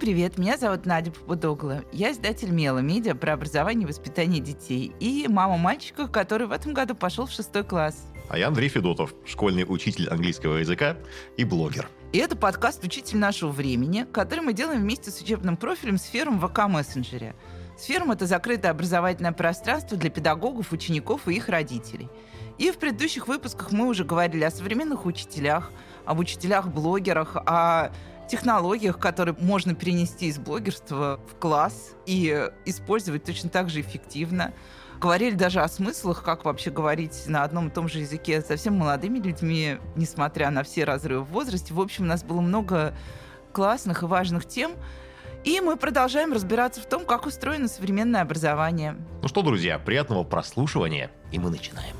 привет, меня зовут Надя Попудогла. Я издатель Мела Медиа про образование и воспитание детей и мама мальчика, который в этом году пошел в шестой класс. А я Андрей Федотов, школьный учитель английского языка и блогер. И это подкаст «Учитель нашего времени», который мы делаем вместе с учебным профилем «Сфером» в ВК-мессенджере. «Сферум» — это закрытое образовательное пространство для педагогов, учеников и их родителей. И в предыдущих выпусках мы уже говорили о современных учителях, об учителях-блогерах, о технологиях, которые можно перенести из блогерства в класс и использовать точно так же эффективно – Говорили даже о смыслах, как вообще говорить на одном и том же языке с совсем молодыми людьми, несмотря на все разрывы в возрасте. В общем, у нас было много классных и важных тем. И мы продолжаем разбираться в том, как устроено современное образование. Ну что, друзья, приятного прослушивания, и мы начинаем.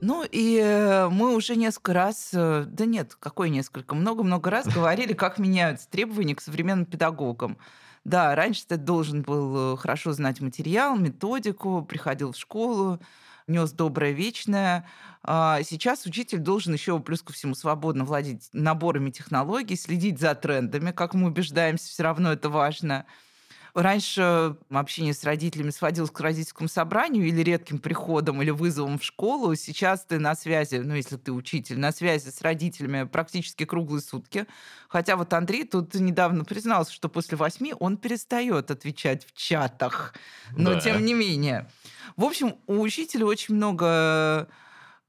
Ну и э, мы уже несколько раз, э, да нет, какой несколько, много-много раз говорили, как меняются требования к современным педагогам. Да, раньше ты должен был э, хорошо знать материал, методику, приходил в школу, нес доброе вечное. А сейчас учитель должен еще плюс ко всему свободно владеть наборами технологий, следить за трендами, как мы убеждаемся, все равно это важно. Раньше общение с родителями сводилось к родительскому собранию или редким приходом или вызовом в школу. Сейчас ты на связи, ну, если ты учитель, на связи с родителями практически круглые сутки. Хотя вот Андрей тут недавно признался, что после восьми он перестает отвечать в чатах. Но да. тем не менее. В общем, у учителя очень много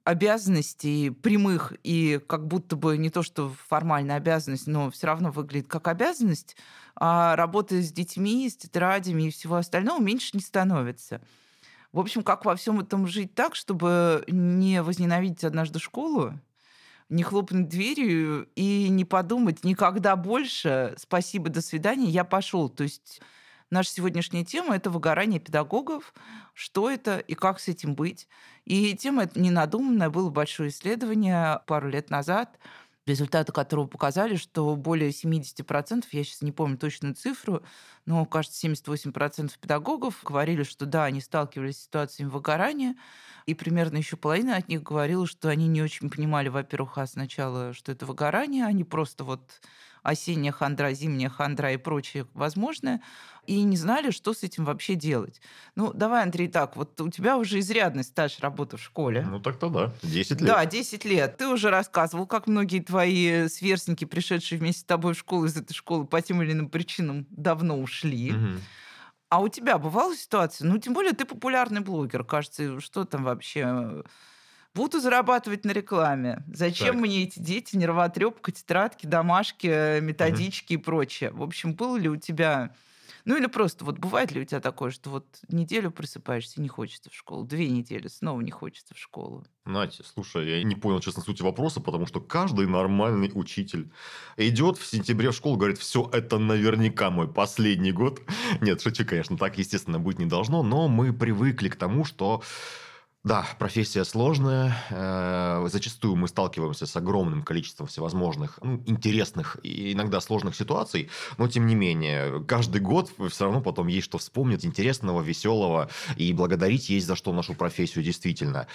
обязанностей прямых и как будто бы не то, что формальная обязанность, но все равно выглядит как обязанность, а работа с детьми, с тетрадями и всего остального меньше не становится. В общем, как во всем этом жить так, чтобы не возненавидеть однажды школу, не хлопнуть дверью и не подумать никогда больше «спасибо, до свидания, я пошел». То есть Наша сегодняшняя тема – это выгорание педагогов, что это и как с этим быть. И тема эта ненадуманная, было большое исследование пару лет назад, результаты которого показали, что более 70%, я сейчас не помню точную цифру, но, кажется, 78% педагогов говорили, что да, они сталкивались с ситуациями выгорания, и примерно еще половина от них говорила, что они не очень понимали, во-первых, а сначала, что это выгорание, они просто вот осенняя хандра, зимняя хандра и прочее возможное, и не знали, что с этим вообще делать. Ну, давай, Андрей, так, вот у тебя уже изрядный стаж работы в школе. Ну, так-то да, 10 лет. Да, 10 лет. Ты уже рассказывал, как многие твои сверстники, пришедшие вместе с тобой в школу из этой школы по тем или иным причинам, давно ушли. Угу. А у тебя бывала ситуация? Ну, тем более ты популярный блогер, кажется, что там вообще Буду зарабатывать на рекламе. Зачем так. мне эти дети, нервотрепка, тетрадки, домашки, методички угу. и прочее? В общем, было ли у тебя... Ну или просто вот бывает ли у тебя такое, что вот неделю просыпаешься и не хочется в школу, две недели снова не хочется в школу? Натя, слушай, я не понял, честно, сути вопроса, потому что каждый нормальный учитель идет в сентябре в школу, говорит, все, это наверняка мой последний год. Нет, шучу, конечно, так, естественно, быть не должно, но мы привыкли к тому, что да, профессия сложная. Э, зачастую мы сталкиваемся с огромным количеством всевозможных ну, интересных и иногда сложных ситуаций, но тем не менее, каждый год все равно потом есть что вспомнить интересного, веселого, и благодарить есть за что нашу профессию действительно.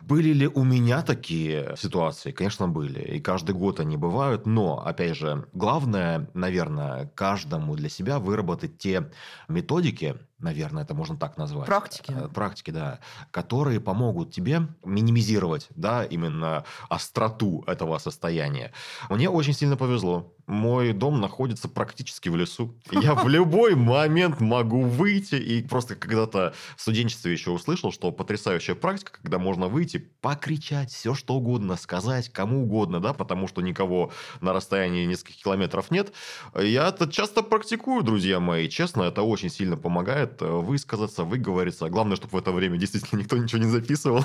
Были ли у меня такие ситуации? Конечно, были. И каждый год они бывают. Но, опять же, главное, наверное, каждому для себя выработать те методики, наверное, это можно так назвать. Практики. Э, практики, да. Которые помогут тебе минимизировать, да, именно остроту этого состояния. Мне очень сильно повезло. Мой дом находится практически в лесу. Я в любой момент могу выйти. И просто когда-то в студенчестве еще услышал, что потрясающая практика, когда можно выйти, покричать, все что угодно, сказать кому угодно, да, потому что никого на расстоянии нескольких километров нет. Я это часто практикую, друзья мои. Честно, это очень сильно помогает э, высказаться, выговориться. Главное, чтобы в это время действительно никто ничего не записывал.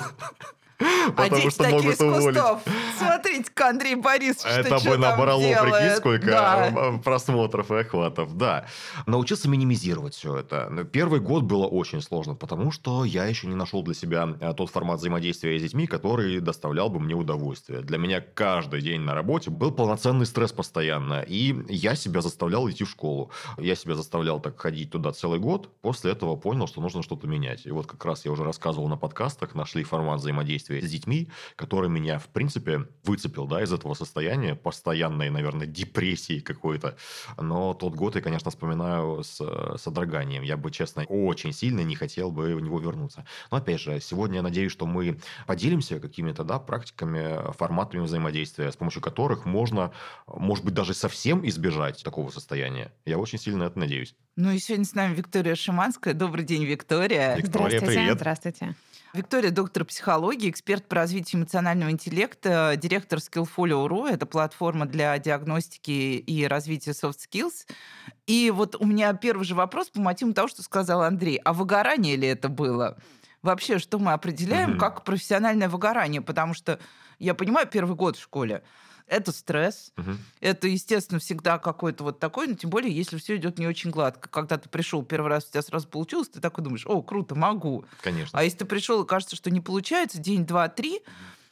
Потому а что могут уволить. Смотрите-ка, Андрей Борисович, Это бы набрало, прикинь, сколько да. просмотров и охватов. Да. Научился минимизировать все это. Первый год было очень сложно, потому что я еще не нашел для себя э, тот формат взаимодействия с детьми, который доставлял бы мне удовольствие. Для меня каждый день на работе был полноценный стресс постоянно. И я себя заставлял идти в школу. Я себя заставлял так ходить туда целый год. После этого понял, что нужно что-то менять. И вот как раз я уже рассказывал на подкастах, нашли формат взаимодействия с детьми, который меня, в принципе, выцепил, да, из этого состояния, постоянной, наверное, депрессии какой-то. Но тот год я, конечно, вспоминаю с содроганием. Я бы, честно, очень сильно не хотел бы в него вернуться. Но, опять же, сегодня я надеюсь, что мы поделимся какими-то, да, практиками, форматами взаимодействия, с помощью которых можно, может быть, даже совсем избежать такого состояния. Я очень сильно это надеюсь. Ну и сегодня с нами Виктория Шиманская. Добрый день, Виктория. Виктория, здравствуйте. привет. Здравствуйте. Виктория – доктор психологии, эксперт по развитию эмоционального интеллекта, директор Skillfolio.ru. Это платформа для диагностики и развития soft skills. И вот у меня первый же вопрос по мотиву того, что сказал Андрей. А выгорание ли это было? Вообще, что мы определяем mm-hmm. как профессиональное выгорание? Потому что я понимаю, первый год в школе – это стресс. Угу. Это, естественно, всегда какой-то вот такой, но тем более, если все идет не очень гладко. Когда ты пришел первый раз, у тебя сразу получилось, ты такой думаешь, о, круто, могу. Конечно. А если ты пришел и кажется, что не получается, день, два, три,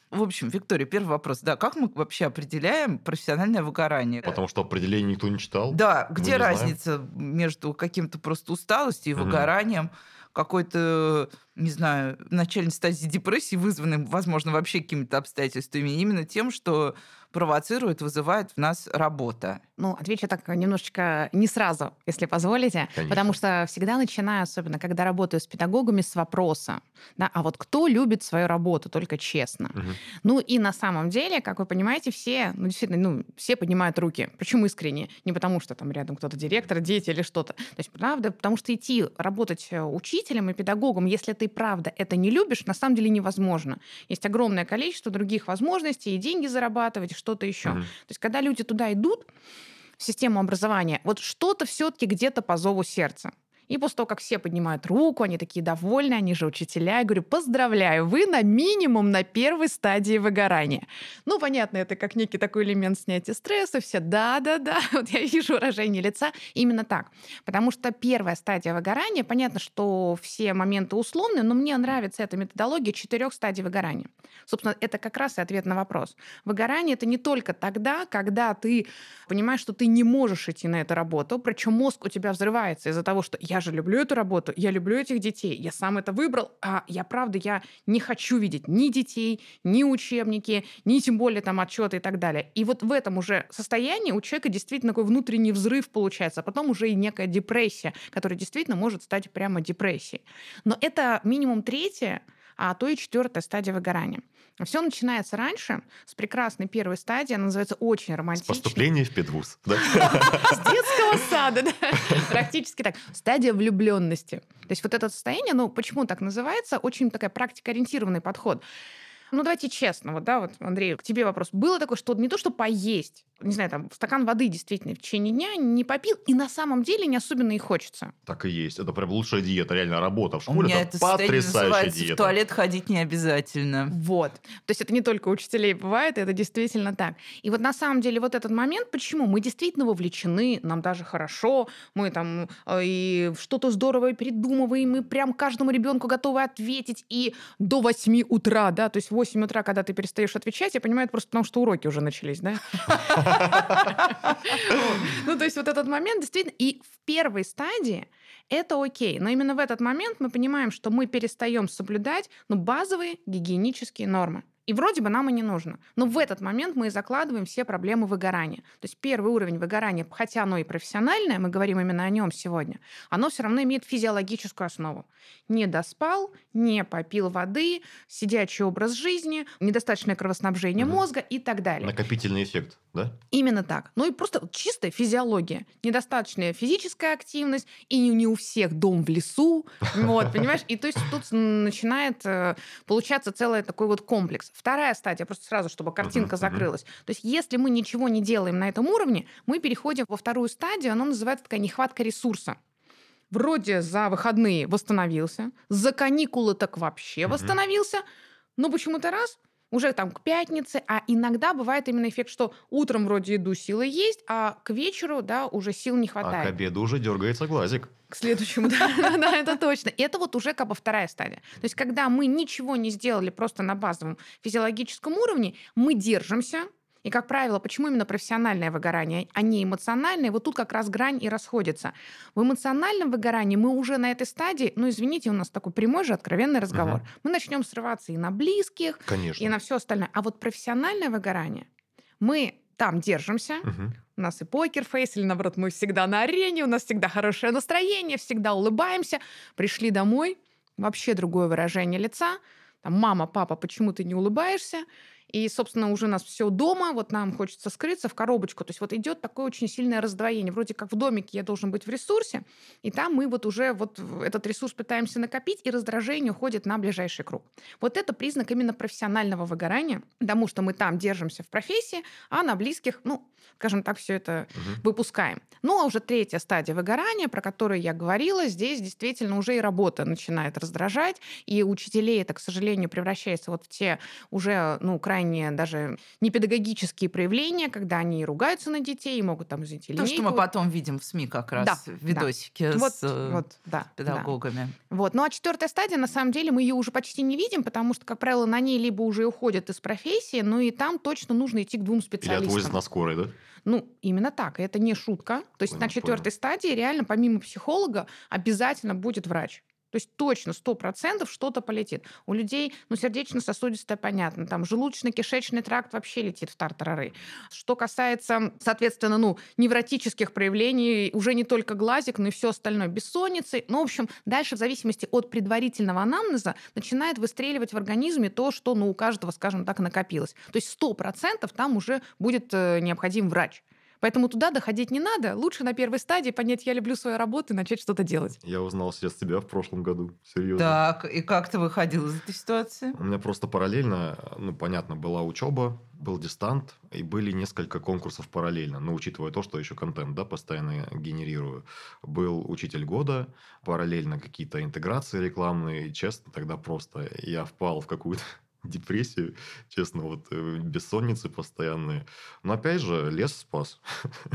в общем, Виктория, первый вопрос. Да, как мы вообще определяем профессиональное выгорание? Потому что определение никто не читал. Да, где разница знаем. между каким-то просто усталостью и угу. выгоранием? какой-то, не знаю, начальной стадии депрессии, вызванной, возможно, вообще какими-то обстоятельствами, именно тем, что провоцирует, вызывает в нас работа? Ну, отвечу так немножечко не сразу, если позволите. Конечно. Потому что всегда начинаю, особенно когда работаю с педагогами, с вопроса. Да, а вот кто любит свою работу, только честно? Угу. Ну и на самом деле, как вы понимаете, все, ну действительно, ну, все поднимают руки. Причем искренне. Не потому что там рядом кто-то директор, дети или что-то. То есть, правда, потому что идти работать э, учителем и педагогом, если ты правда это не любишь, на самом деле невозможно. Есть огромное количество других возможностей и деньги зарабатывать, что-то еще. Угу. То есть, когда люди туда идут, в систему образования, вот что-то все-таки где-то по зову сердца. И после того, как все поднимают руку, они такие довольны, они же учителя, я говорю, поздравляю, вы на минимум на первой стадии выгорания. Ну, понятно, это как некий такой элемент снятия стресса, все да-да-да, вот я вижу выражение лица, именно так. Потому что первая стадия выгорания, понятно, что все моменты условны, но мне нравится эта методология четырех стадий выгорания. Собственно, это как раз и ответ на вопрос. Выгорание — это не только тогда, когда ты понимаешь, что ты не можешь идти на эту работу, причем мозг у тебя взрывается из-за того, что я же люблю эту работу, я люблю этих детей, я сам это выбрал, а я, правда, я не хочу видеть ни детей, ни учебники, ни тем более там отчеты и так далее. И вот в этом уже состоянии у человека действительно такой внутренний взрыв получается, а потом уже и некая депрессия, которая действительно может стать прямо депрессией. Но это минимум третье, а то и четвертая стадия выгорания. Все начинается раньше, с прекрасной первой стадии, она называется очень романтичной. С поступления в педвуз, да? С детского сада, да. Практически так. Стадия влюбленности. То есть вот это состояние, ну, почему так называется, очень такая практикоориентированный подход. Ну, давайте честно, вот, да, вот, Андрей, к тебе вопрос. Было такое, что не то, что поесть, не знаю, там, стакан воды действительно в течение дня не попил, и на самом деле не особенно и хочется. Так и есть. Это прям лучшая диета, реально работа в школе. У меня это, это потрясающая диета. в туалет ходить не обязательно. Вот. То есть это не только учителей бывает, это действительно так. И вот на самом деле вот этот момент, почему мы действительно вовлечены, нам даже хорошо, мы там э, и что-то здоровое придумываем, мы прям каждому ребенку готовы ответить, и до 8 утра, да, то есть 8 утра, когда ты перестаешь отвечать, я понимаю, это просто потому, что уроки уже начались, да? Ну, то есть вот этот момент действительно... И в первой стадии это окей. Но именно в этот момент мы понимаем, что мы перестаем соблюдать ну, базовые гигиенические нормы. И вроде бы нам и не нужно. Но в этот момент мы и закладываем все проблемы выгорания. То есть первый уровень выгорания, хотя оно и профессиональное, мы говорим именно о нем сегодня, оно все равно имеет физиологическую основу. Не доспал, не попил воды, сидячий образ жизни, недостаточное кровоснабжение угу. мозга и так далее. Накопительный эффект, да? Именно так. Ну и просто чистая физиология. Недостаточная физическая активность, и не у всех дом в лесу, вот, понимаешь? И то есть тут начинает э, получаться целый такой вот комплекс. Вторая стадия, просто сразу, чтобы картинка uh-huh, закрылась. Uh-huh. То есть если мы ничего не делаем на этом уровне, мы переходим во вторую стадию, она называется такая нехватка ресурса. Вроде за выходные восстановился, за каникулы так вообще uh-huh. восстановился, но почему-то раз уже там к пятнице, а иногда бывает именно эффект, что утром вроде еду силы есть, а к вечеру, да, уже сил не хватает. А к обеду уже дергается глазик. К следующему, да, да, это точно. Это вот уже как бы вторая стадия. То есть, когда мы ничего не сделали просто на базовом физиологическом уровне, мы держимся, И, как правило, почему именно профессиональное выгорание, а не эмоциональное? Вот тут как раз грань и расходится. В эмоциональном выгорании мы уже на этой стадии, ну, извините, у нас такой прямой же откровенный разговор. Угу. Мы начнем срываться и на близких, Конечно. и на все остальное. А вот профессиональное выгорание, мы там держимся, угу. у нас и покер-фейс, или наоборот, мы всегда на арене, у нас всегда хорошее настроение, всегда улыбаемся. Пришли домой, вообще другое выражение лица. Там, мама, папа, почему ты не улыбаешься? И, собственно, уже у нас все дома, вот нам хочется скрыться в коробочку. То есть вот идет такое очень сильное раздвоение. Вроде как в домике я должен быть в ресурсе, и там мы вот уже вот этот ресурс пытаемся накопить, и раздражение уходит на ближайший круг. Вот это признак именно профессионального выгорания, потому что мы там держимся в профессии, а на близких, ну, скажем так, все это угу. выпускаем. Ну, а уже третья стадия выгорания, про которую я говорила, здесь действительно уже и работа начинает раздражать, и учителей это, к сожалению, превращается вот в те уже, ну, крайне крайне даже не педагогические проявления, когда они ругаются на детей и могут там, извините, линейку... То, что мы потом видим в СМИ как раз, да, видосики да. с вот, вот, да, педагогами. Да. Вот. Ну а четвертая стадия, на самом деле, мы ее уже почти не видим, потому что, как правило, на ней либо уже уходят из профессии, ну и там точно нужно идти к двум специалистам. Или отвозят на скорой, да? Ну, именно так. Это не шутка. То есть понял, на четвертой понял. стадии реально помимо психолога обязательно будет врач. То есть точно, сто процентов что-то полетит. У людей, ну, сердечно-сосудистое понятно, там желудочно-кишечный тракт вообще летит в тартарары. Что касается, соответственно, ну, невротических проявлений, уже не только глазик, но и все остальное, бессонницы. Ну, в общем, дальше в зависимости от предварительного анамнеза начинает выстреливать в организме то, что, ну, у каждого, скажем так, накопилось. То есть сто процентов там уже будет э, необходим врач. Поэтому туда доходить не надо. Лучше на первой стадии понять, я люблю свою работу и начать что-то делать. Я узнал сейчас тебя в прошлом году. Серьезно. Так, и как ты выходил из этой ситуации? У меня просто параллельно, ну, понятно, была учеба, был дистант, и были несколько конкурсов параллельно. Но учитывая то, что еще контент, да, постоянно генерирую. Был учитель года, параллельно какие-то интеграции рекламные. И, честно, тогда просто я впал в какую-то депрессию, честно, вот э, бессонницы постоянные. Но опять же, лес спас.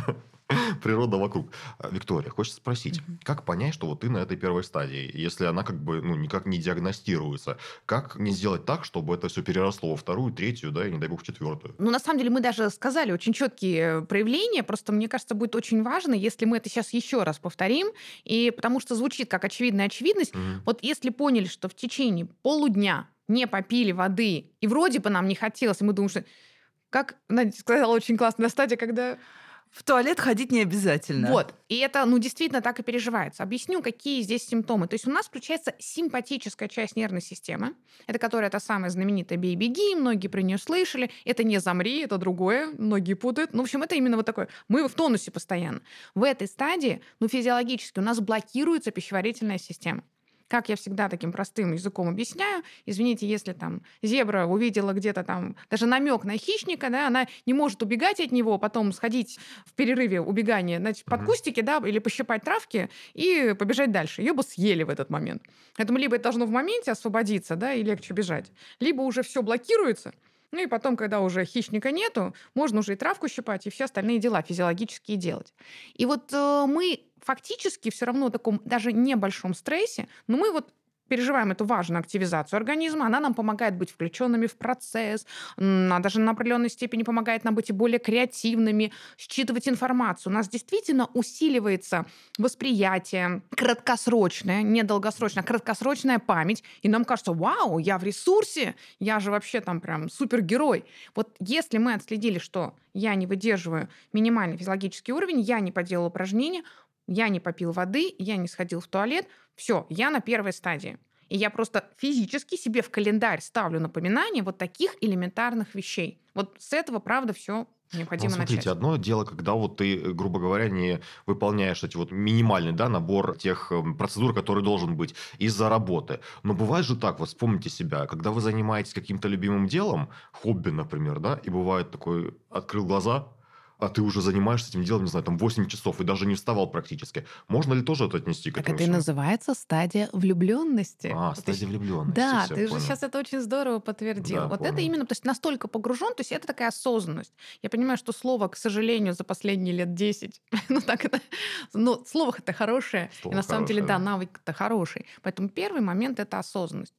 Природа вокруг. А, Виктория, хочется спросить, mm-hmm. как понять, что вот ты на этой первой стадии, если она как бы ну, никак не диагностируется? Как не сделать так, чтобы это все переросло во вторую, третью, да, и не дай бог, четвертую? Ну, на самом деле, мы даже сказали очень четкие проявления, просто мне кажется, будет очень важно, если мы это сейчас еще раз повторим, и потому что звучит как очевидная очевидность. Mm-hmm. Вот если поняли, что в течение полудня не попили воды, и вроде бы нам не хотелось, и мы думаем, что... Как Надя сказала очень классная стадия, когда в туалет ходить не обязательно. Вот. И это, ну, действительно так и переживается. Объясню, какие здесь симптомы. То есть у нас включается симпатическая часть нервной системы. Это которая та самая знаменитая «бей-беги», многие про нее слышали. Это не «замри», это другое, многие путают. Ну, в общем, это именно вот такое. Мы в тонусе постоянно. В этой стадии, ну, физиологически у нас блокируется пищеварительная система. Как я всегда таким простым языком объясняю, извините, если там зебра увидела где-то там даже намек на хищника, да, она не может убегать от него, потом сходить в перерыве убегания значит, под кустики, да, или пощипать травки и побежать дальше. Ее бы съели в этот момент. Поэтому либо это должно в моменте освободиться, да, и легче бежать, либо уже все блокируется, ну и потом, когда уже хищника нету, можно уже и травку щипать, и все остальные дела физиологические делать. И вот э, мы фактически все равно в таком даже небольшом стрессе, но мы вот переживаем эту важную активизацию организма, она нам помогает быть включенными в процесс, она даже на определенной степени помогает нам быть и более креативными, считывать информацию. У нас действительно усиливается восприятие краткосрочное, не долгосрочное, а краткосрочная память, и нам кажется, вау, я в ресурсе, я же вообще там прям супергерой. Вот если мы отследили, что я не выдерживаю минимальный физиологический уровень, я не поделал упражнения, я не попил воды, я не сходил в туалет, все, я на первой стадии. И я просто физически себе в календарь ставлю напоминание вот таких элементарных вещей. Вот с этого, правда, все необходимо ну, смотрите, начать. одно дело, когда вот ты, грубо говоря, не выполняешь эти вот минимальный да, набор тех эм, процедур, который должен быть из-за работы. Но бывает же так, вот вспомните себя, когда вы занимаетесь каким-то любимым делом, хобби, например, да, и бывает такой, открыл глаза, а ты уже занимаешься этим делом, не знаю, там 8 часов и даже не вставал практически. Можно ли тоже это отнести к так этому? Это и называется стадия влюбленности. А, стадия влюбленности. Да, ты понял. же сейчас это очень здорово подтвердил. Да, вот понял. это именно, то есть настолько погружен, то есть это такая осознанность. Я понимаю, что слово, к сожалению, за последние лет 10, ну так это, ну слово это хорошее, слово и на самом деле, да, навык это хороший. Поэтому первый момент это осознанность.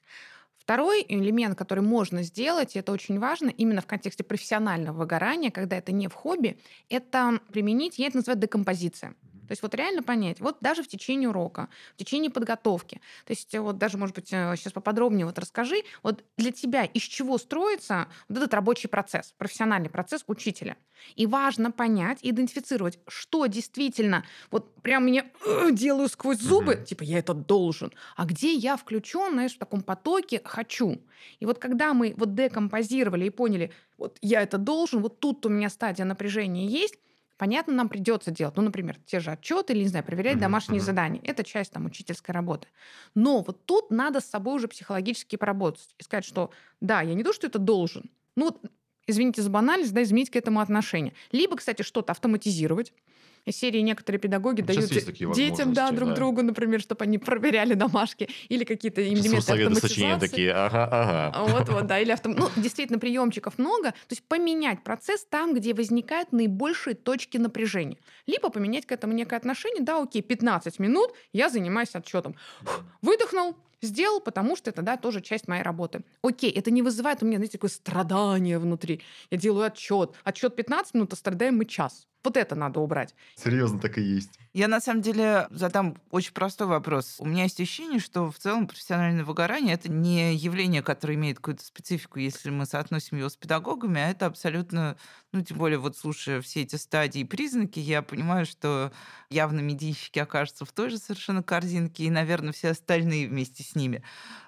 Второй элемент, который можно сделать, и это очень важно, именно в контексте профессионального выгорания, когда это не в хобби, это применить, я это называю декомпозиция. То есть вот реально понять, вот даже в течение урока, в течение подготовки, то есть вот даже, может быть, сейчас э, поподробнее вот расскажи, вот для тебя из чего строится вот этот рабочий процесс, профессиональный процесс учителя. И важно понять, идентифицировать, что действительно вот прям меня э, делаю сквозь зубы, mm-hmm. типа я это должен, а где я включен, знаешь, в таком потоке хочу. И вот когда мы вот декомпозировали и поняли, вот я это должен, вот тут у меня стадия напряжения есть, Понятно, нам придется делать, ну, например, те же отчеты или, не знаю, проверять домашние задания. Это часть там учительской работы. Но вот тут надо с собой уже психологически поработать и сказать, что да, я не то, что это должен, ну, вот, извините за банальность, да, изменить к этому отношение. Либо, кстати, что-то автоматизировать, из серии некоторые педагоги Сейчас дают детям да, друг да. другу, например, чтобы они проверяли домашки или какие-то элементы автоматизации. такие, ага, ага. Вот, вот, да, или автом... Ну, действительно, приемчиков много. То есть поменять процесс там, где возникают наибольшие точки напряжения. Либо поменять к этому некое отношение, да, окей, 15 минут я занимаюсь отчетом. Выдохнул, сделал, потому что это, да, тоже часть моей работы. Окей, это не вызывает у меня, знаете, такое страдание внутри. Я делаю отчет. Отчет 15 минут, а страдаем мы час. Вот это надо убрать. Серьезно, так и есть. Я на самом деле задам очень простой вопрос. У меня есть ощущение, что в целом профессиональное выгорание это не явление, которое имеет какую-то специфику, если мы соотносим его с педагогами, а это абсолютно, ну, тем более вот слушая все эти стадии и признаки, я понимаю, что явно медийщики окажутся в той же совершенно корзинке, и, наверное, все остальные вместе с ними.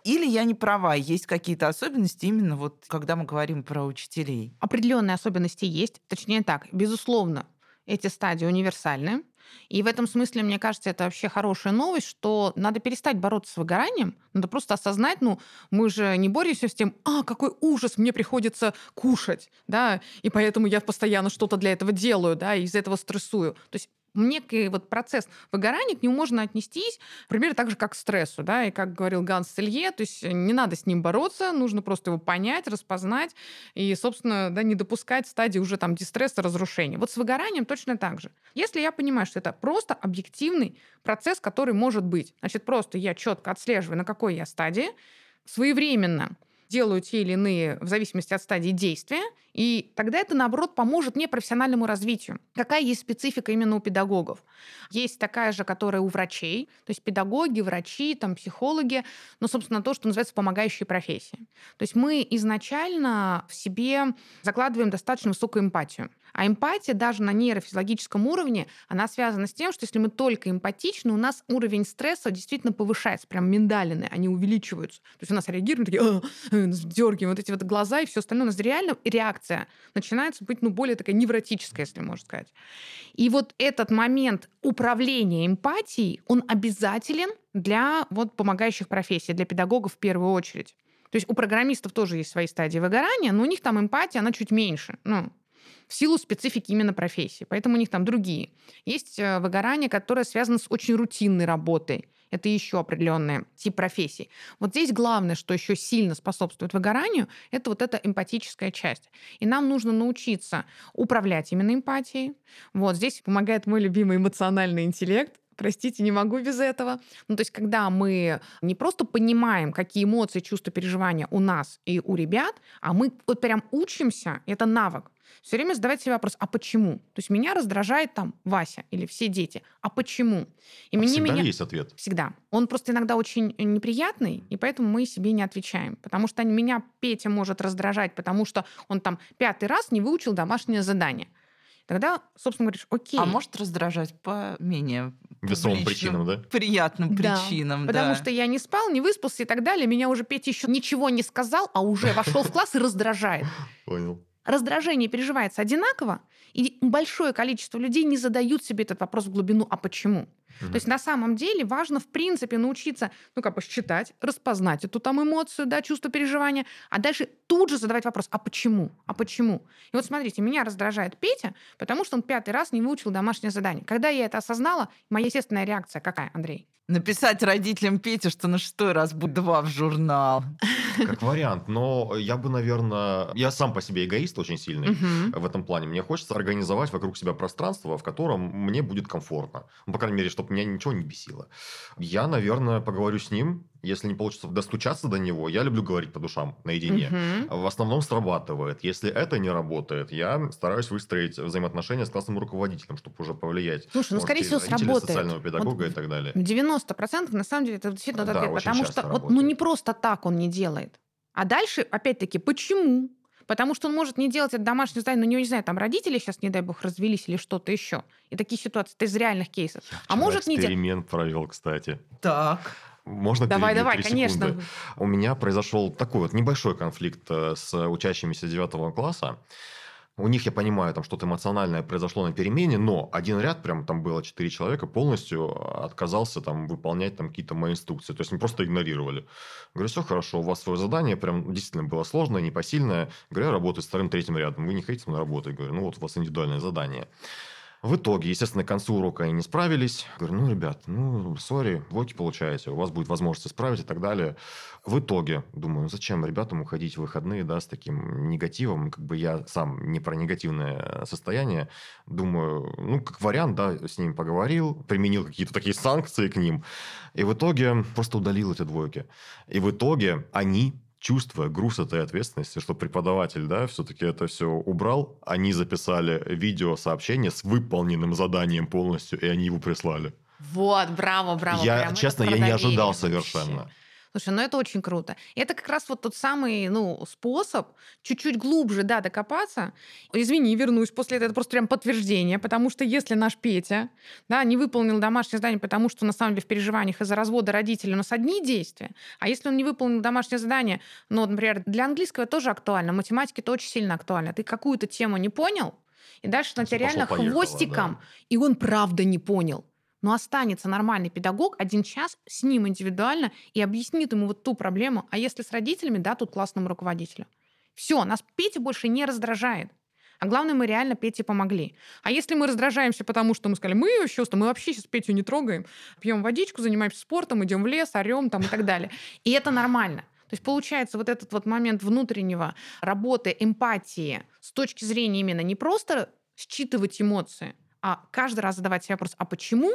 Или я не права, есть какие-то особенности именно вот, когда мы говорим про учителей? Определенные особенности есть. Точнее так, безусловно, эти стадии универсальны. И в этом смысле, мне кажется, это вообще хорошая новость, что надо перестать бороться с выгоранием, надо просто осознать, ну, мы же не боремся с тем, а, какой ужас, мне приходится кушать, да, и поэтому я постоянно что-то для этого делаю, да, и из-за этого стрессую. То есть некий вот процесс выгорания, к нему можно отнестись примерно так же, как к стрессу, да, и как говорил Ганс Селье, то есть не надо с ним бороться, нужно просто его понять, распознать и, собственно, да, не допускать стадии уже там дистресса, разрушения. Вот с выгоранием точно так же. Если я понимаю, что это просто объективный процесс, который может быть, значит, просто я четко отслеживаю, на какой я стадии, своевременно делаю те или иные, в зависимости от стадии действия, и тогда это, наоборот, поможет мне профессиональному развитию. Какая есть специфика именно у педагогов? Есть такая же, которая у врачей, то есть педагоги, врачи, там, психологи, ну, собственно, то, что называется помогающие профессии. То есть мы изначально в себе закладываем достаточно высокую эмпатию. А эмпатия даже на нейрофизиологическом уровне, она связана с тем, что если мы только эмпатичны, у нас уровень стресса действительно повышается, прям миндалины, они увеличиваются. То есть у нас реагируем, такие, «А, дергиваем вот эти вот глаза и все остальное. У нас реально реакция начинается быть ну, более такая невротическая, если можно сказать. И вот этот момент управления эмпатией, он обязателен для вот помогающих профессий, для педагогов в первую очередь. То есть у программистов тоже есть свои стадии выгорания, но у них там эмпатия, она чуть меньше. Ну, в силу специфики именно профессии. Поэтому у них там другие. Есть э, выгорание, которое связано с очень рутинной работой. Это еще определенный тип профессии. Вот здесь главное, что еще сильно способствует выгоранию, это вот эта эмпатическая часть. И нам нужно научиться управлять именно эмпатией. Вот здесь помогает мой любимый эмоциональный интеллект, Простите, не могу без этого. Ну, то есть, когда мы не просто понимаем, какие эмоции, чувства, переживания у нас и у ребят, а мы вот прям учимся, это навык все время задавать себе вопрос, а почему? То есть меня раздражает там Вася или все дети. А почему? И а мне всегда меня... есть ответ. Всегда. Он просто иногда очень неприятный, и поэтому мы себе не отвечаем. Потому что меня Петя может раздражать, потому что он там пятый раз не выучил домашнее задание. Тогда, собственно, говоришь, окей. А может раздражать по менее весомым причинам, да? Приятным да. причинам, Потому да. что я не спал, не выспался и так далее. Меня уже Петя еще ничего не сказал, а уже вошел в класс и раздражает. Понял раздражение переживается одинаково, и большое количество людей не задают себе этот вопрос в глубину, а почему? Угу. То есть на самом деле важно, в принципе, научиться, ну, как бы считать, распознать эту там эмоцию, да, чувство переживания, а дальше тут же задавать вопрос, а почему? А почему? И вот смотрите, меня раздражает Петя, потому что он пятый раз не выучил домашнее задание. Когда я это осознала, моя естественная реакция какая, Андрей? Написать родителям Пети, что на шестой раз будет два в журнал. Как вариант, но я бы, наверное... Я сам по себе эгоист очень сильный в этом плане. Мне хочется организовать вокруг себя пространство, в котором мне будет комфортно. Ну, по крайней мере, чтобы вот меня ничего не бесило. Я, наверное, поговорю с ним, если не получится достучаться до него, я люблю говорить по душам наедине. Угу. В основном срабатывает. Если это не работает, я стараюсь выстроить взаимоотношения с классным руководителем, чтобы уже повлиять. Слушай, ну, скорее всего, сработает. социального педагога вот и так далее. 90% на самом деле это действительно да, ответ, потому что вот, ну, не просто так он не делает. А дальше, опять-таки, почему? Потому что он может не делать это домашнее задание, но у него, не знаю, там родители сейчас, не дай бог, развелись или что-то еще. И такие ситуации, это из реальных кейсов. Я а может не делать... эксперимент провел, кстати. Так. Можно давай, давай, конечно. Секунды? У меня произошел такой вот небольшой конфликт э, с учащимися 9 класса. У них, я понимаю, там что-то эмоциональное произошло на перемене, но один ряд, прям там было четыре человека, полностью отказался там выполнять там какие-то мои инструкции. То есть, мы просто игнорировали. Говорю, все хорошо, у вас свое задание прям действительно было сложное, непосильное. Говорю, я работаю с вторым, третьим рядом. Вы не хотите мной работать? Говорю, ну вот у вас индивидуальное задание. В итоге, естественно, к концу урока они не справились. Говорю, ну, ребят, ну, сори, двойки получаете, у вас будет возможность исправить и так далее. В итоге, думаю, ну, зачем ребятам уходить в выходные, да, с таким негативом, как бы я сам не про негативное состояние, думаю, ну, как вариант, да, с ними поговорил, применил какие-то такие санкции к ним, и в итоге просто удалил эти двойки. И в итоге они чувство, груз этой ответственности, что преподаватель, да, все-таки это все убрал, они записали видеосообщение с выполненным заданием полностью, и они его прислали. Вот, браво, браво. Я, честно, я не ожидал совершенно. Вообще. Слушай, ну это очень круто. Это как раз вот тот самый, ну, способ чуть-чуть глубже, да, докопаться. Извини, вернусь после этого, это просто прям подтверждение, потому что если наш Петя, да, не выполнил домашнее задание, потому что на самом деле в переживаниях из-за развода родителей у нас одни действия, а если он не выполнил домашнее задание, ну, например, для английского тоже актуально, математики это очень сильно актуально. Ты какую-то тему не понял, и дальше на тебя реально хвостиком, да. и он правда не понял но останется нормальный педагог один час с ним индивидуально и объяснит ему вот ту проблему. А если с родителями, да, тут классному руководителю. Все, нас Петя больше не раздражает. А главное, мы реально Пете помогли. А если мы раздражаемся, потому что мы сказали, мы еще что, мы вообще сейчас Петю не трогаем, пьем водичку, занимаемся спортом, идем в лес, орем там и так далее. И это нормально. То есть получается вот этот вот момент внутреннего работы, эмпатии с точки зрения именно не просто считывать эмоции, а каждый раз задавать себе вопрос, а почему?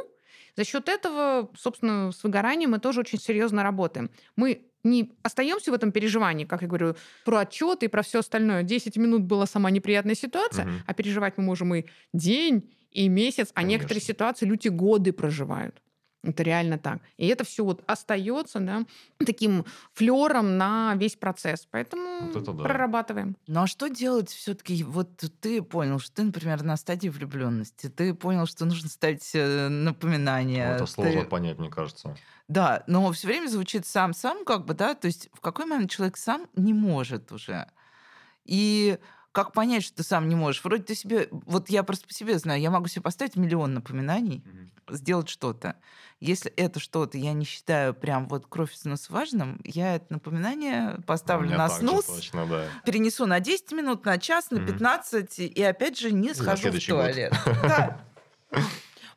За счет этого, собственно, с выгоранием мы тоже очень серьезно работаем. Мы не остаемся в этом переживании, как я говорю, про отчеты и про все остальное. 10 минут была сама неприятная ситуация, угу. а переживать мы можем и день, и месяц, а Конечно. некоторые ситуации люди годы проживают. Это реально так. И это все вот остается, да, таким флером на весь процесс. Поэтому вот да. прорабатываем. Ну а что делать все-таки? Вот ты понял, что ты, например, на стадии влюбленности, ты понял, что нужно ставить напоминания. Ну, это сложно ты... понять, мне кажется. Да, но все время звучит сам-сам, как бы, да, то есть в какой момент человек сам не может уже. И как понять, что ты сам не можешь? Вроде ты себе... Вот я просто по себе знаю, я могу себе поставить миллион напоминаний, mm-hmm. сделать что-то. Если это что-то я не считаю прям вот кровь из носа важным, я это напоминание поставлю на снус, точно, да. перенесу на 10 минут, на час, на 15, mm-hmm. и опять же не схожу в туалет.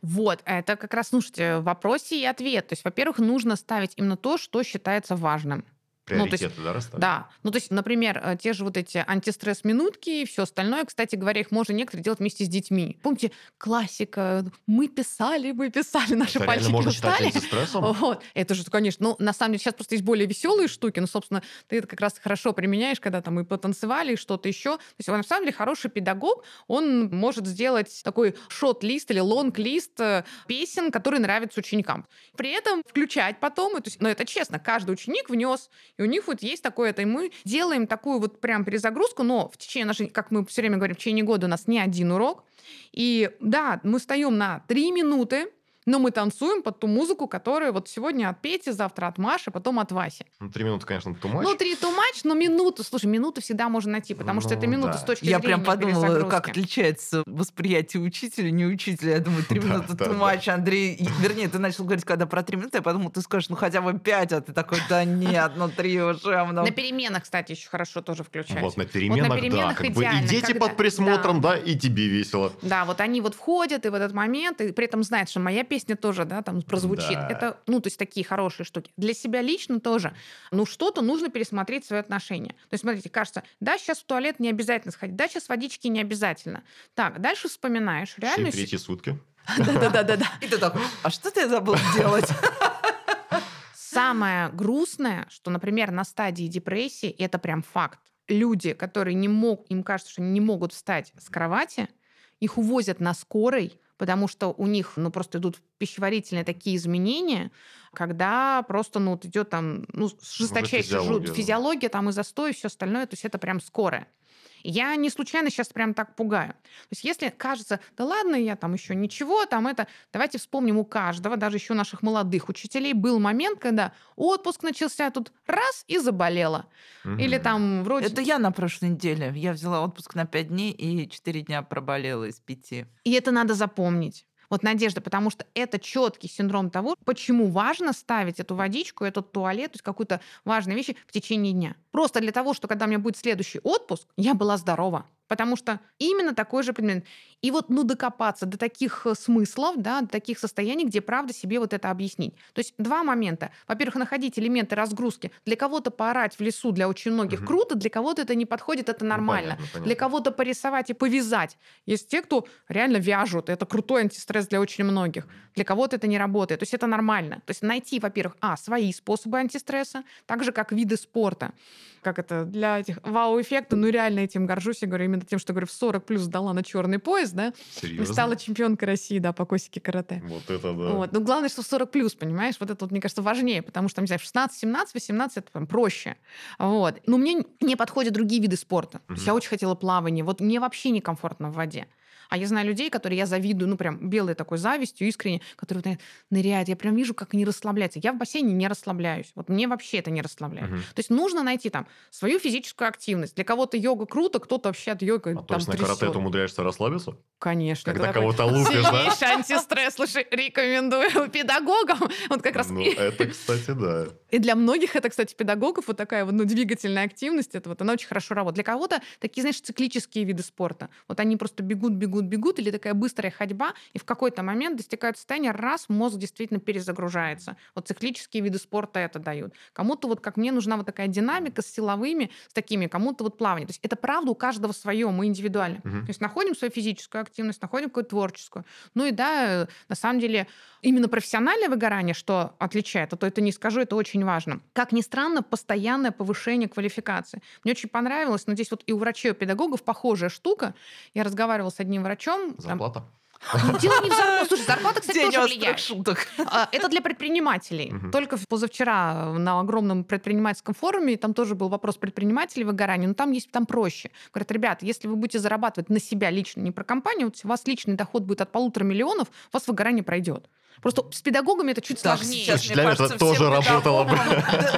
Вот, это как раз, слушайте, вопросе и ответ. То есть, во-первых, нужно ставить именно то, что считается важным. Приоритеты, ну, есть, да, расставить? Да. Ну, то есть, например, э, те же вот эти антистресс-минутки и все остальное, кстати говоря, их можно некоторые делать вместе с детьми. Помните, классика, мы писали, мы писали, наши Это пальчики можно устали. Вот. Это же, конечно, ну, на самом деле, сейчас просто есть более веселые штуки, но, собственно, ты это как раз хорошо применяешь, когда там мы потанцевали, и что-то еще. То есть, на самом деле, хороший педагог, он может сделать такой шот-лист или лонг-лист э, песен, которые нравятся ученикам. При этом включать потом, то есть, но это честно, каждый ученик внес и у них вот есть такое это. И мы делаем такую вот прям перезагрузку, но в течение нашей, как мы все время говорим, в течение года у нас не один урок. И да, мы встаем на три минуты, но мы танцуем под ту музыку, которая вот сегодня от Пети, завтра от Маши, потом от Васи. Ну, три минуты, конечно, тумач. Ну, три тумач, но минуту, слушай, минуту всегда можно найти, потому ну, что это минута да. с точки Я зрения прям подумала, как отличается восприятие учителя, не учителя. Я думаю, три минуты тумач, Андрей. Вернее, ты начал говорить, когда про три минуты, я подумал, ты скажешь, ну, хотя бы пять, а ты такой, да нет, ну, три уже много. На переменах, кстати, еще хорошо тоже включать. Вот на переменах, вот на переменах да, как бы и дети под присмотром, да. и тебе весело. Да, вот они вот входят, и в этот момент, и при этом знают, что моя песня тоже, да, там прозвучит. Да. Это, ну, то есть такие хорошие штуки. Для себя лично тоже, ну, что-то нужно пересмотреть свои отношения. То есть, смотрите, кажется, да, сейчас в туалет не обязательно сходить, да, сейчас водички не обязательно. Так, дальше вспоминаешь реальность. Все третьи сутки. Да-да-да-да. И ты такой, а что ты забыл делать? Самое грустное, что, например, на стадии депрессии, это прям факт, люди, которые не могут, им кажется, что они не могут встать с кровати, их увозят на скорой, потому что у них ну, просто идут пищеварительные такие изменения, когда просто ну, вот идет там ну, жесточайшая физиология, физиология там и застой, и все остальное, то есть это прям скорое. Я не случайно сейчас прям так пугаю. То есть если кажется, да ладно, я там еще ничего, там это... Давайте вспомним у каждого, даже еще наших молодых учителей, был момент, когда отпуск начался, тут раз и заболела. Угу. Или там вроде... Это я на прошлой неделе. Я взяла отпуск на пять дней и четыре дня проболела из пяти. И это надо запомнить. Вот Надежда, потому что это четкий синдром того, почему важно ставить эту водичку, этот туалет, то есть какую-то важную вещь в течение дня. Просто для того, что когда у меня будет следующий отпуск, я была здорова. Потому что именно такой же предмет. И вот, ну, докопаться до таких э, смыслов, да, до таких состояний, где правда себе вот это объяснить. То есть два момента. Во-первых, находить элементы разгрузки. Для кого-то поорать в лесу для очень многих угу. круто, для кого-то это не подходит, это ну, нормально. Ну, понятно, понятно. Для кого-то порисовать и повязать. Есть те, кто реально вяжут. Это крутой антистресс для очень многих. Для кого-то это не работает. То есть это нормально. То есть найти, во-первых, а, свои способы антистресса, так же, как виды спорта. Как это для этих вау-эффекта, ну реально этим горжусь. Я говорю, именно тем, что, говорю, в 40 плюс сдала на черный пояс, да? Серьезно? И стала чемпионкой России, да, по косике карате. Вот это да. Вот. Но главное, что в 40 плюс, понимаешь? Вот это, вот, мне кажется, важнее, потому что, там, не знаю, 16, 17, 18 это прям проще. Вот. Но мне не подходят другие виды спорта. Угу. Я очень хотела плавание. Вот мне вообще некомфортно в воде. А я знаю людей, которые я завидую, ну, прям белой такой завистью, искренне, которые вот, ныряют. Я прям вижу, как они расслабляются. Я в бассейне не расслабляюсь. Вот мне вообще это не расслабляет. Угу. То есть нужно найти там свою физическую активность. Для кого-то йога круто, кто-то вообще от йога а там то есть на карате ты умудряешься расслабиться? Конечно. Когда кого-то лупишь, да? Антистресс. Слушай, рекомендую педагогам. Вот как раз... Ну, это, кстати, да. И для многих это, кстати, педагогов, вот такая вот ну, двигательная активность, это вот она очень хорошо работает. Для кого-то такие, знаешь, циклические виды спорта. Вот они просто бегут, бегут, бегут, или такая быстрая ходьба, и в какой-то момент достигают состояния, раз мозг действительно перезагружается. Вот циклические виды спорта это дают. Кому-то вот, как мне, нужна вот такая динамика с силовыми, с такими, кому-то вот плавание. То есть это правда у каждого свое, мы индивидуально. Угу. То есть находим свою физическую активность, находим какую-то творческую. Ну и да, на самом деле именно профессиональное выгорание, что отличает, а то это не скажу, это очень важно. Как ни странно, постоянное повышение квалификации. Мне очень понравилось, но здесь вот и у врачей, и у педагогов похожая штука. Я разговаривала с одним врачом. Зарплата? Ну, дело не в зарплате. Слушай, зарплата, кстати, День тоже влияет. шуток. А, это для предпринимателей. Угу. Только позавчера на огромном предпринимательском форуме, там тоже был вопрос предпринимателей выгорания, но там есть там проще. Говорят, ребят, если вы будете зарабатывать на себя лично, не про компанию, вот у вас личный доход будет от полутора миллионов, у вас выгорание пройдет. Просто с педагогами это чуть так, сложнее. Сейчас, Для меня это тоже работало бы.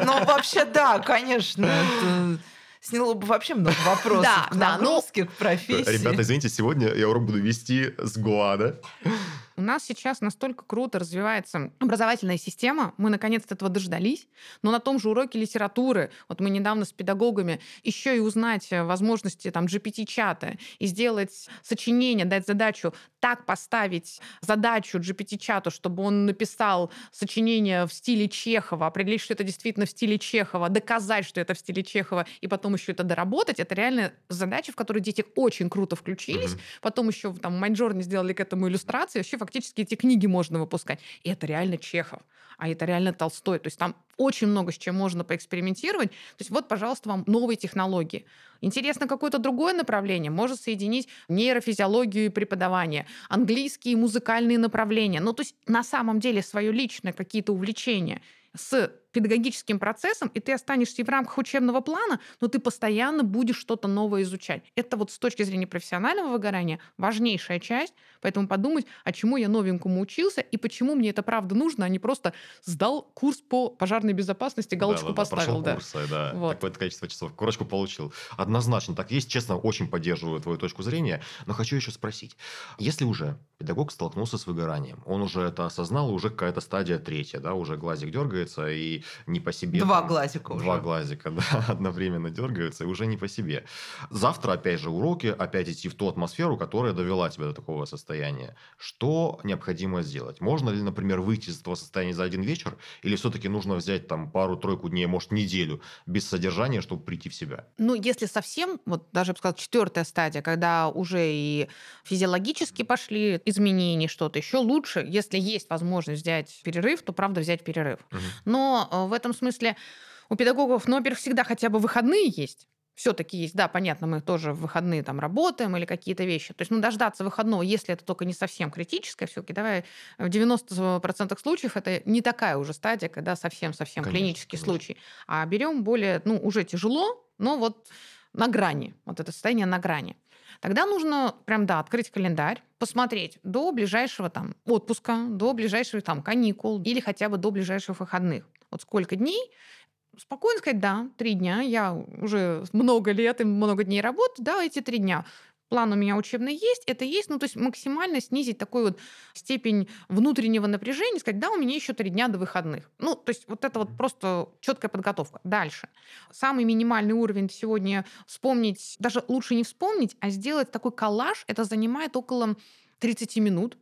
Ну, вообще, да, конечно сняло бы вообще много вопросов к нагрузке, ну, к профессии. Ребята, извините, сегодня я урок буду вести с Гуада. У нас сейчас настолько круто развивается образовательная система, мы наконец-то этого дождались, но на том же уроке литературы, вот мы недавно с педагогами еще и узнать возможности там GPT-чата и сделать сочинение, дать задачу, так поставить задачу GPT-чату, чтобы он написал сочинение в стиле Чехова, определить, что это действительно в стиле Чехова, доказать, что это в стиле Чехова, и потом еще это доработать, это реально задача, в которую дети очень круто включились. Mm-hmm. Потом еще там в Майнджорне сделали к этому иллюстрации. Вообще фактически эти книги можно выпускать. И это реально Чехов, а это реально Толстой. То есть там очень много с чем можно поэкспериментировать. То есть вот, пожалуйста, вам новые технологии. Интересно какое-то другое направление? Можно соединить нейрофизиологию и преподавание, английские музыкальные направления. Ну, то есть на самом деле свое личное какие-то увлечения с педагогическим процессом, и ты останешься и в рамках учебного плана, но ты постоянно будешь что-то новое изучать. Это вот с точки зрения профессионального выгорания важнейшая часть, поэтому подумать, а чему я новенькому учился и почему мне это правда нужно, а не просто сдал курс по пожарной безопасности, галочку да, да, поставил. Да, курсы, да. Вот. Такое количество часов. Корочку получил. Однозначно так есть. Честно, очень поддерживаю твою точку зрения, но хочу еще спросить. Если уже педагог столкнулся с выгоранием, он уже это осознал, уже какая-то стадия третья, да, уже глазик дергается, и не по себе. Два там, глазика уже. Два глазика, да, одновременно дергаются, и уже не по себе. Завтра опять же уроки, опять идти в ту атмосферу, которая довела тебя до такого состояния. Что необходимо сделать? Можно ли, например, выйти из этого состояния за один вечер, или все-таки нужно взять там пару-тройку дней, может, неделю без содержания, чтобы прийти в себя? Ну, если совсем, вот даже, я бы сказала, четвертая стадия, когда уже и физиологически пошли изменения, что-то еще лучше, если есть возможность взять перерыв, то, правда, взять перерыв. Угу. Но э, в этом смысле у педагогов, ну, во-первых, всегда хотя бы выходные есть все-таки есть, да, понятно, мы тоже в выходные там работаем или какие-то вещи. То есть, ну, дождаться выходного, если это только не совсем критическое, все-таки давай в 90% случаев это не такая уже стадия, когда совсем-совсем клинический конечно. случай. А берем более, ну, уже тяжело, но вот на грани, вот это состояние на грани. Тогда нужно прям, да, открыть календарь, посмотреть до ближайшего там отпуска, до ближайших там каникул или хотя бы до ближайших выходных. Вот сколько дней, спокойно сказать, да, три дня, я уже много лет и много дней работаю, да, эти три дня. План у меня учебный есть, это есть, ну, то есть максимально снизить такую вот степень внутреннего напряжения, сказать, да, у меня еще три дня до выходных. Ну, то есть вот это вот просто четкая подготовка. Дальше. Самый минимальный уровень сегодня вспомнить, даже лучше не вспомнить, а сделать такой коллаж, это занимает около 30 минут.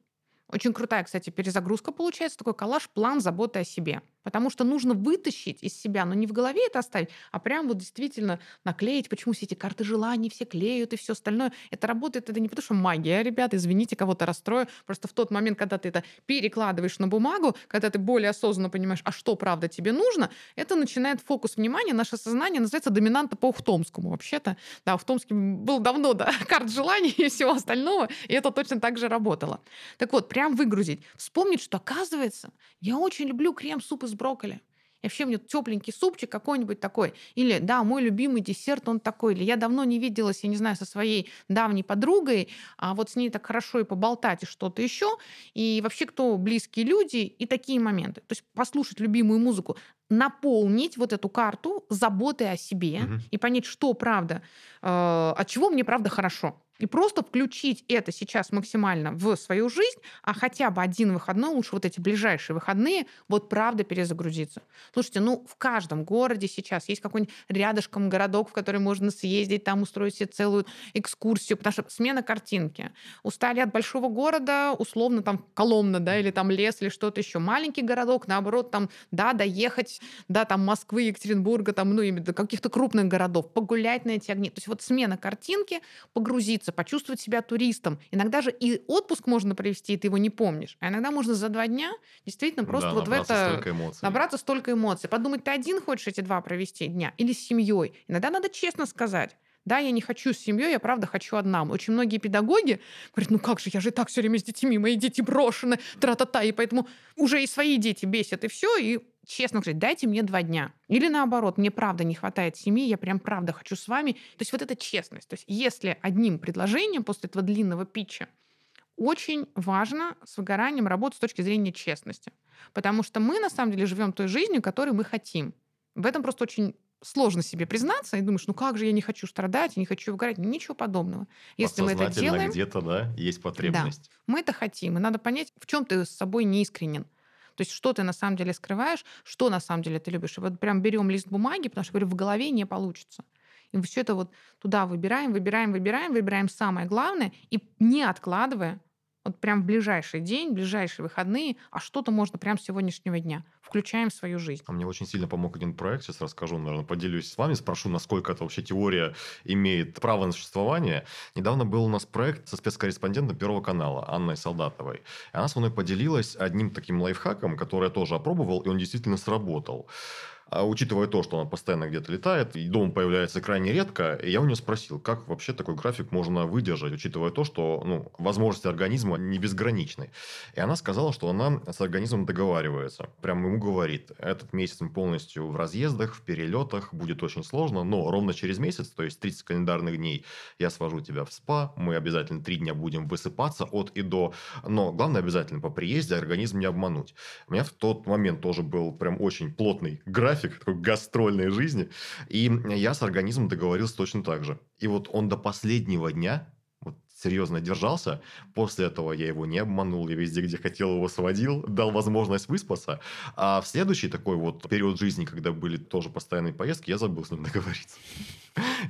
Очень крутая, кстати, перезагрузка получается, такой коллаж, план заботы о себе. Потому что нужно вытащить из себя, но не в голове это оставить, а прям вот действительно наклеить, почему все эти карты желаний все клеют и все остальное. Это работает, это не потому что магия, ребята, извините, кого-то расстрою. Просто в тот момент, когда ты это перекладываешь на бумагу, когда ты более осознанно понимаешь, а что правда тебе нужно, это начинает фокус внимания, наше сознание называется доминанта по Ухтомскому вообще-то. Да, Ухтомский был давно, да, карт желаний и всего остального, и это точно так же работало. Так вот, прям выгрузить. Вспомнить, что оказывается, я очень люблю крем-суп из брокколи. И вообще мне тепленький супчик какой-нибудь такой. Или, да, мой любимый десерт, он такой. Или я давно не виделась, я не знаю, со своей давней подругой, а вот с ней так хорошо и поболтать, и что-то еще. И вообще, кто близкие люди, и такие моменты. То есть послушать любимую музыку, наполнить вот эту карту заботой о себе угу. и понять, что правда, э, от чего мне правда хорошо. И просто включить это сейчас максимально в свою жизнь, а хотя бы один выходной, лучше вот эти ближайшие выходные, вот правда перезагрузиться. Слушайте, ну в каждом городе сейчас есть какой-нибудь рядышком городок, в который можно съездить, там устроить себе целую экскурсию, потому что смена картинки. Устали от большого города, условно там Коломна, да, или там лес, или что-то еще. Маленький городок, наоборот, там, да, доехать, да, там Москвы, Екатеринбурга, там, ну, именно каких-то крупных городов, погулять на эти огни. То есть вот смена картинки, погрузиться расслабиться, почувствовать себя туристом. Иногда же и отпуск можно провести, и ты его не помнишь. А иногда можно за два дня действительно просто да, вот в это... Столько эмоций. Набраться столько эмоций. Подумать, ты один хочешь эти два провести дня или с семьей. Иногда надо честно сказать. Да, я не хочу с семьей, я правда хочу одна. Очень многие педагоги говорят, ну как же, я же и так все время с детьми, мои дети брошены, тра-та-та, и поэтому уже и свои дети бесят, и все, и честно сказать, дайте мне два дня. Или наоборот, мне правда не хватает семьи, я прям правда хочу с вами. То есть вот эта честность. То есть если одним предложением после этого длинного питча очень важно с выгоранием работать с точки зрения честности. Потому что мы на самом деле живем той жизнью, которую мы хотим. В этом просто очень сложно себе признаться и думаешь, ну как же я не хочу страдать, я не хочу выгорать. Ничего подобного. Если мы это делаем... где-то, да, есть потребность. Да, мы это хотим. И надо понять, в чем ты с собой неискренен. То есть что ты на самом деле скрываешь, что на самом деле ты любишь. И вот прям берем лист бумаги, потому что, говорю, в голове не получится. И все это вот туда выбираем, выбираем, выбираем, выбираем самое главное, и не откладывая, вот прям в ближайший день, в ближайшие выходные, а что-то можно прям с сегодняшнего дня. Включаем в свою жизнь. А мне очень сильно помог один проект, сейчас расскажу, наверное, поделюсь с вами, спрошу, насколько это вообще теория имеет право на существование. Недавно был у нас проект со спецкорреспондентом Первого канала Анной Солдатовой. И она со мной поделилась одним таким лайфхаком, который я тоже опробовал, и он действительно сработал. А учитывая то, что она постоянно где-то летает, и дома появляется крайне редко, я у нее спросил, как вообще такой график можно выдержать, учитывая то, что ну, возможности организма не безграничны. И она сказала, что она с организмом договаривается. Прям ему говорит, этот месяц мы полностью в разъездах, в перелетах, будет очень сложно, но ровно через месяц, то есть 30 календарных дней, я свожу тебя в спа, мы обязательно три дня будем высыпаться от и до, но главное обязательно по приезде организм не обмануть. У меня в тот момент тоже был прям очень плотный график, график такой гастрольной жизни. И я с организмом договорился точно так же. И вот он до последнего дня вот серьезно держался. После этого я его не обманул, я везде, где хотел, его сводил, дал возможность выспаться. А в следующий такой вот период жизни, когда были тоже постоянные поездки, я забыл с ним договориться.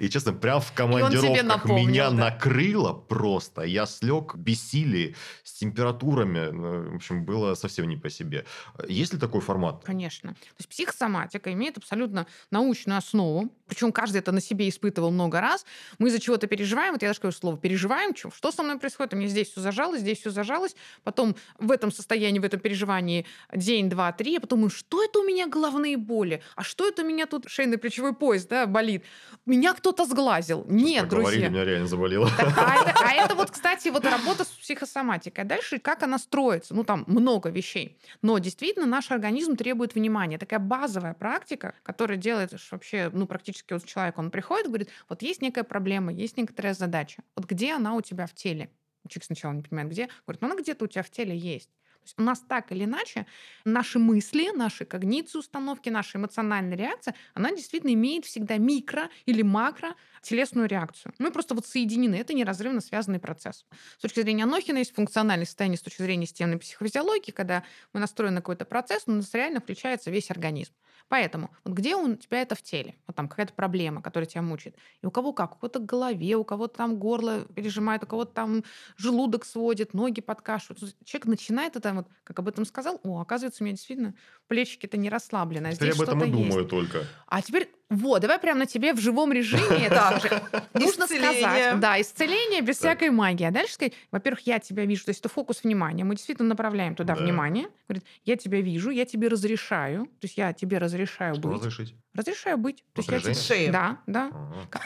И, честно, прям в командировках меня да? накрыло просто. Я слег бессилие с температурами. Ну, в общем, было совсем не по себе. Есть ли такой формат? Конечно. То есть психосоматика имеет абсолютно научную основу. Причем каждый это на себе испытывал много раз. Мы из-за чего-то переживаем. Вот я даже говорю слово «переживаем». Что со мной происходит? У меня здесь все зажалось, здесь все зажалось. Потом в этом состоянии, в этом переживании день, два, три. А потом, что это у меня головные боли? А что это у меня тут шейный плечевой пояс да, болит? Меня кто-то сглазил. Нет, друзья. у меня реально заболело. Так, а, это, а это вот, кстати, вот работа с психосоматикой. А дальше как она строится? Ну, там много вещей. Но действительно наш организм требует внимания. Такая базовая практика, которая делает вообще, ну, практически вот человек, он приходит, говорит, вот есть некая проблема, есть некоторая задача. Вот где она у тебя в теле? Человек сначала не понимает, где. Говорит, ну, она где-то у тебя в теле есть у нас так или иначе наши мысли, наши когниции, установки, наша эмоциональная реакция, она действительно имеет всегда микро или макро телесную реакцию. Мы просто вот соединены. Это неразрывно связанный процесс. С точки зрения Анохина есть функциональное состояние с точки зрения системной психофизиологии, когда мы настроены на какой-то процесс, но у нас реально включается весь организм. Поэтому вот где у тебя это в теле? Вот там какая-то проблема, которая тебя мучает. И у кого как? У кого-то в голове, у кого-то там горло пережимает, у кого-то там желудок сводит, ноги подкашивают. Человек начинает это, вот, как об этом сказал, о, оказывается, у меня действительно плечики-то не расслаблены. А теперь об этом и думаю только. А теперь вот, давай прямо на тебе в живом режиме также. Нужно сказать. Да, исцеление без всякой магии. А дальше сказать, во-первых, я тебя вижу. То есть это фокус внимания. Мы действительно направляем туда внимание. Говорит, я тебя вижу, я тебе разрешаю. То есть я тебе разрешаю быть. разрешить? Разрешаю быть. То есть я тебе... Да, да.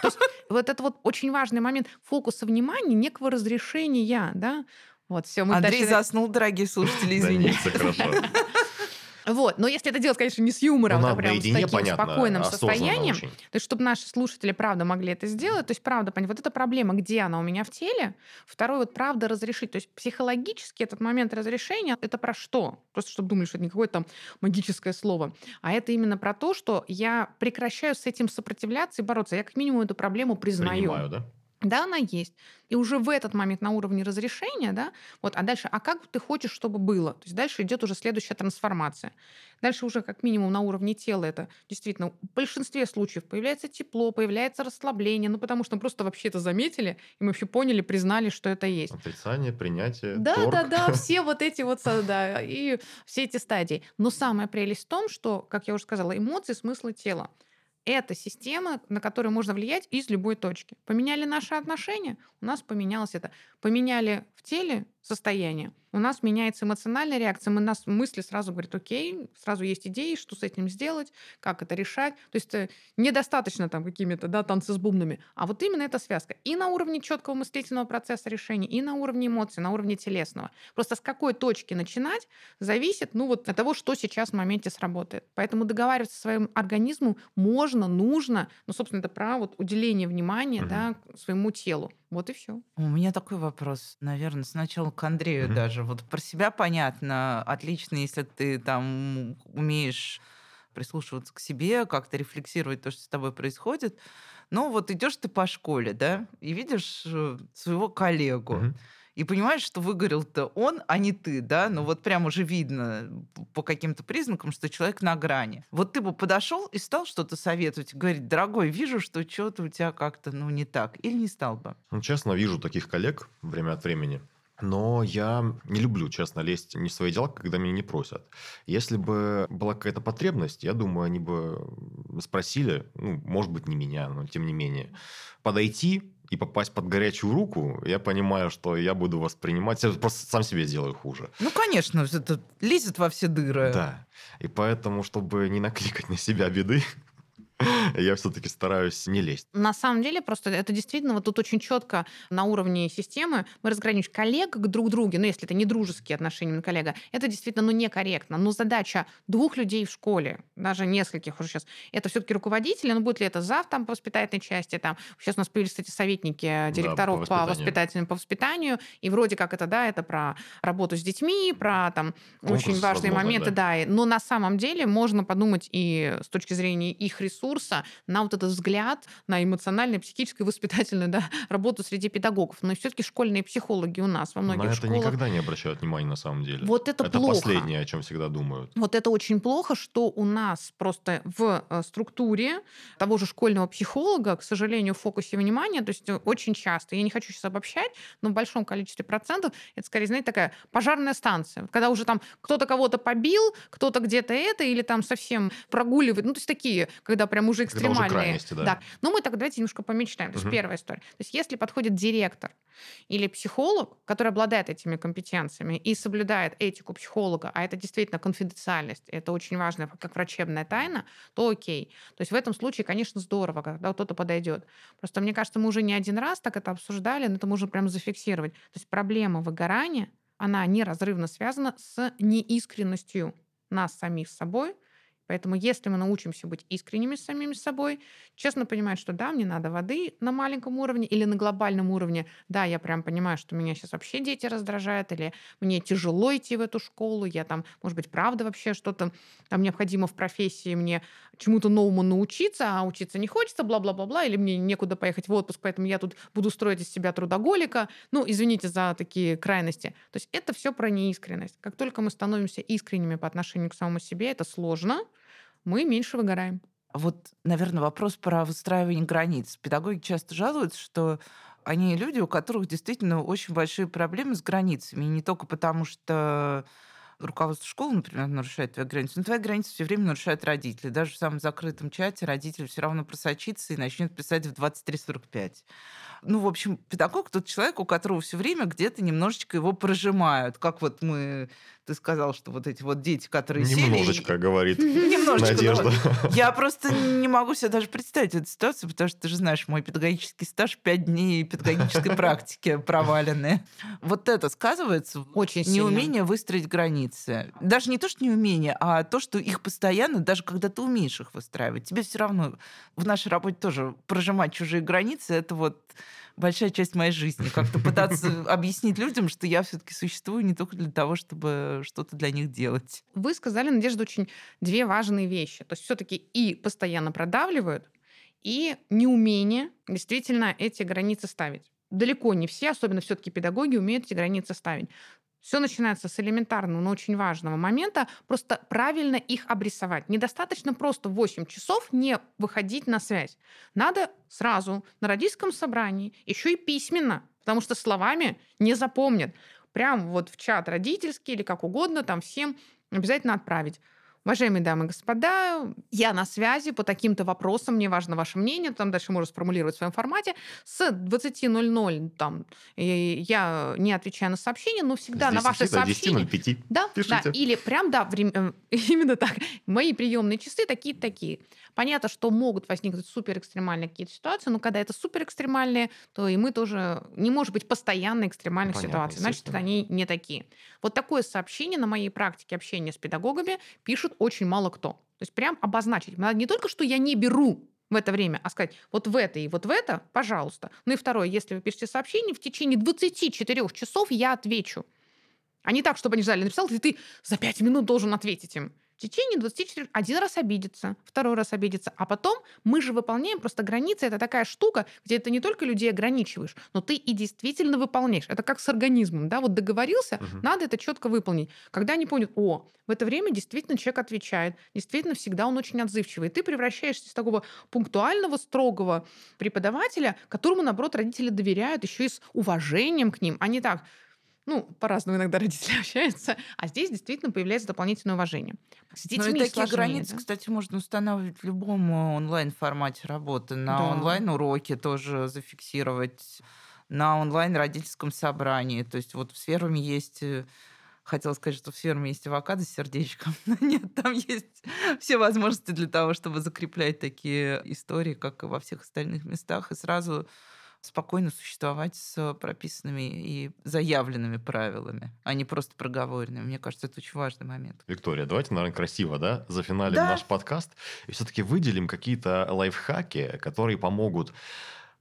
То есть вот это вот очень важный момент фокуса внимания, некого разрешения, да. Вот, все, мы Андрей дальше... заснул, дорогие слушатели, извините. Вот. Но если это делать, конечно, не с юмором, ну, а прям с таким понятно, спокойным состоянием, очень. то есть чтобы наши слушатели, правда, могли это сделать, то есть правда понять, вот эта проблема, где она у меня в теле, второй вот правда разрешить. То есть психологически этот момент разрешения, это про что? Просто чтобы думали, что это не какое-то там магическое слово, а это именно про то, что я прекращаю с этим сопротивляться и бороться. Я как минимум эту проблему признаю. Принимаю, да? Да, она есть. И уже в этот момент на уровне разрешения, да, вот, а дальше, а как ты хочешь, чтобы было? То есть дальше идет уже следующая трансформация. Дальше уже как минимум на уровне тела это действительно в большинстве случаев появляется тепло, появляется расслабление, ну потому что мы просто вообще это заметили, и мы вообще поняли, признали, что это есть. Отрицание, принятие, Да, торг. да, да, все вот эти вот, да, и все эти стадии. Но самая прелесть в том, что, как я уже сказала, эмоции, смыслы тела это система, на которую можно влиять из любой точки. Поменяли наши отношения, у нас поменялось это. Поменяли в теле состояние, у нас меняется эмоциональная реакция, мы нас мысли сразу говорят, окей, сразу есть идеи, что с этим сделать, как это решать. То есть э, недостаточно там какими-то да, танцы с бубнами, а вот именно эта связка. И на уровне четкого мыслительного процесса решения, и на уровне эмоций, на уровне телесного. Просто с какой точки начинать зависит ну, вот от того, что сейчас в моменте сработает. Поэтому договариваться со своим организмом можно, нужно, ну, собственно, это про вот уделение внимания угу. да, своему телу. Вот и все. У меня такой вопрос, наверное, сначала к Андрею mm-hmm. даже. Вот про себя понятно. Отлично, если ты там умеешь прислушиваться к себе, как-то рефлексировать то, что с тобой происходит. Но вот идешь ты по школе, да, и видишь э, своего коллегу. Mm-hmm и понимаешь, что выгорел-то он, а не ты, да, ну вот прям уже видно по каким-то признакам, что человек на грани. Вот ты бы подошел и стал что-то советовать, говорить, дорогой, вижу, что что-то у тебя как-то, ну, не так, или не стал бы? Ну, честно, вижу таких коллег время от времени. Но я не люблю, честно, лезть не в свои дела, когда меня не просят. Если бы была какая-то потребность, я думаю, они бы спросили, ну, может быть, не меня, но тем не менее, подойти и попасть под горячую руку, я понимаю, что я буду воспринимать... Я просто сам себе сделаю хуже. Ну, конечно, это лезет во все дыры. Да. И поэтому, чтобы не накликать на себя беды, я все-таки стараюсь не лезть. На самом деле, просто это действительно вот тут очень четко на уровне системы мы разграничиваем коллег к друг другу, ну, если это не дружеские отношения на коллега, это действительно, ну, некорректно. Но задача двух людей в школе, даже нескольких уже сейчас, это все-таки руководители, ну, будет ли это зав там по воспитательной части, там, сейчас у нас появились, кстати, советники э, директоров да, по, по воспитательным, по воспитанию, и вроде как это, да, это про работу с детьми, про там Конкурс очень важные моменты, да. да, но на самом деле можно подумать и с точки зрения их ресурсов, ресурса на вот этот взгляд, на эмоциональную, психическую, воспитательную да, работу среди педагогов. Но все-таки школьные психологи у нас во многих на это школах... никогда не обращают внимания на самом деле. Вот это, это плохо. последнее, о чем всегда думают. Вот это очень плохо, что у нас просто в э, структуре того же школьного психолога, к сожалению, в фокусе внимания, то есть э, очень часто, я не хочу сейчас обобщать, но в большом количестве процентов это скорее, знаете, такая пожарная станция. Когда уже там кто-то кого-то побил, кто-то где-то это, или там совсем прогуливает. Ну, то есть такие, когда прям уже экстремальные. Когда уже крайности, да. да. Но мы так давайте немножко помечтаем. То есть угу. первая история. То есть если подходит директор или психолог, который обладает этими компетенциями и соблюдает этику психолога, а это действительно конфиденциальность, это очень важно, как врачебная тайна, то окей. То есть в этом случае, конечно, здорово, когда кто-то подойдет. Просто мне кажется, мы уже не один раз так это обсуждали, но это можно прям зафиксировать. То есть проблема выгорания, она неразрывно связана с неискренностью нас самих с собой – Поэтому если мы научимся быть искренними с самими собой, честно понимать, что да, мне надо воды на маленьком уровне или на глобальном уровне, да, я прям понимаю, что меня сейчас вообще дети раздражают, или мне тяжело идти в эту школу, я там, может быть, правда вообще что-то там необходимо в профессии мне чему-то новому научиться, а учиться не хочется, бла-бла-бла-бла, или мне некуда поехать в отпуск, поэтому я тут буду строить из себя трудоголика. Ну, извините за такие крайности. То есть это все про неискренность. Как только мы становимся искренними по отношению к самому себе, это сложно, мы меньше выгораем. Вот, наверное, вопрос про выстраивание границ. Педагоги часто жалуются, что они люди, у которых действительно очень большие проблемы с границами. И не только потому, что руководство школы, например, нарушает твои границы, но твои границы все время нарушают родители. Даже в самом закрытом чате родитель все равно просочится и начнет писать в 23.45. Ну, в общем, педагог тот человек, у которого все время где-то немножечко его прожимают. Как вот мы ты сказал, что вот эти вот дети, которые Немножечко, сели... Немножечко, говорит Немножечко, Надежда. Я просто не могу себе даже представить эту ситуацию, потому что ты же знаешь, мой педагогический стаж пять дней педагогической практики проваленные. Вот это сказывается очень неумение выстроить границы. Даже не то, что неумение, а то, что их постоянно, даже когда ты умеешь их выстраивать, тебе все равно в нашей работе тоже прожимать чужие границы, это вот большая часть моей жизни. Как-то пытаться объяснить людям, что я все-таки существую не только для того, чтобы что-то для них делать. Вы сказали, Надежда, очень две важные вещи. То есть все-таки и постоянно продавливают, и неумение действительно эти границы ставить. Далеко не все, особенно все-таки педагоги, умеют эти границы ставить. Все начинается с элементарного, но очень важного момента. Просто правильно их обрисовать. Недостаточно просто в 8 часов не выходить на связь. Надо сразу на родительском собрании, еще и письменно, потому что словами не запомнят. Прям вот в чат родительский или как угодно, там всем обязательно отправить. Уважаемые дамы и господа, я на связи по таким-то вопросам, мне важно ваше мнение, там дальше можно сформулировать в своем формате. С 20.00 там я не отвечаю на сообщения, но всегда на ваши сообщения... 10.05. Да, Пишите. да, или прям, да, время, э, именно так. Мои приемные часы такие-такие. Понятно, что могут возникнуть супер экстремальные какие-то ситуации, но когда это супер экстремальные, то и мы тоже не может быть постоянно экстремальных Понятно, ситуаций. Значит, они не такие. Вот такое сообщение на моей практике общения с педагогами пишут очень мало кто. То есть прям обозначить. Надо не только, что я не беру в это время, а сказать, вот в это и вот в это, пожалуйста. Ну и второе, если вы пишете сообщение, в течение 24 часов я отвечу. А не так, чтобы они ждали, написал, и ты за 5 минут должен ответить им в течение 24... Один раз обидится, второй раз обидится, а потом мы же выполняем просто границы. Это такая штука, где ты не только людей ограничиваешь, но ты и действительно выполняешь. Это как с организмом, да, вот договорился, угу. надо это четко выполнить. Когда они поняли, о, в это время действительно человек отвечает, действительно всегда он очень отзывчивый, и ты превращаешься из такого пунктуального, строгого преподавателя, которому, наоборот, родители доверяют еще и с уважением к ним, а не так, ну, по-разному иногда родители общаются, а здесь действительно появляется дополнительное уважение. С детьми ну, и такие сложнее, границы, да? кстати, можно устанавливать в любом э, онлайн-формате работы. На да. онлайн-уроке тоже зафиксировать, на онлайн-родительском собрании. То есть вот в сферуме есть э, хотела сказать, что в ферме есть авокадо с сердечком. Но нет, там есть все возможности для того, чтобы закреплять такие истории, как и во всех остальных местах, и сразу спокойно существовать с прописанными и заявленными правилами, а не просто проговоренными. Мне кажется, это очень важный момент. Виктория, давайте, наверное, красиво, да, зафиналим да. наш подкаст и все-таки выделим какие-то лайфхаки, которые помогут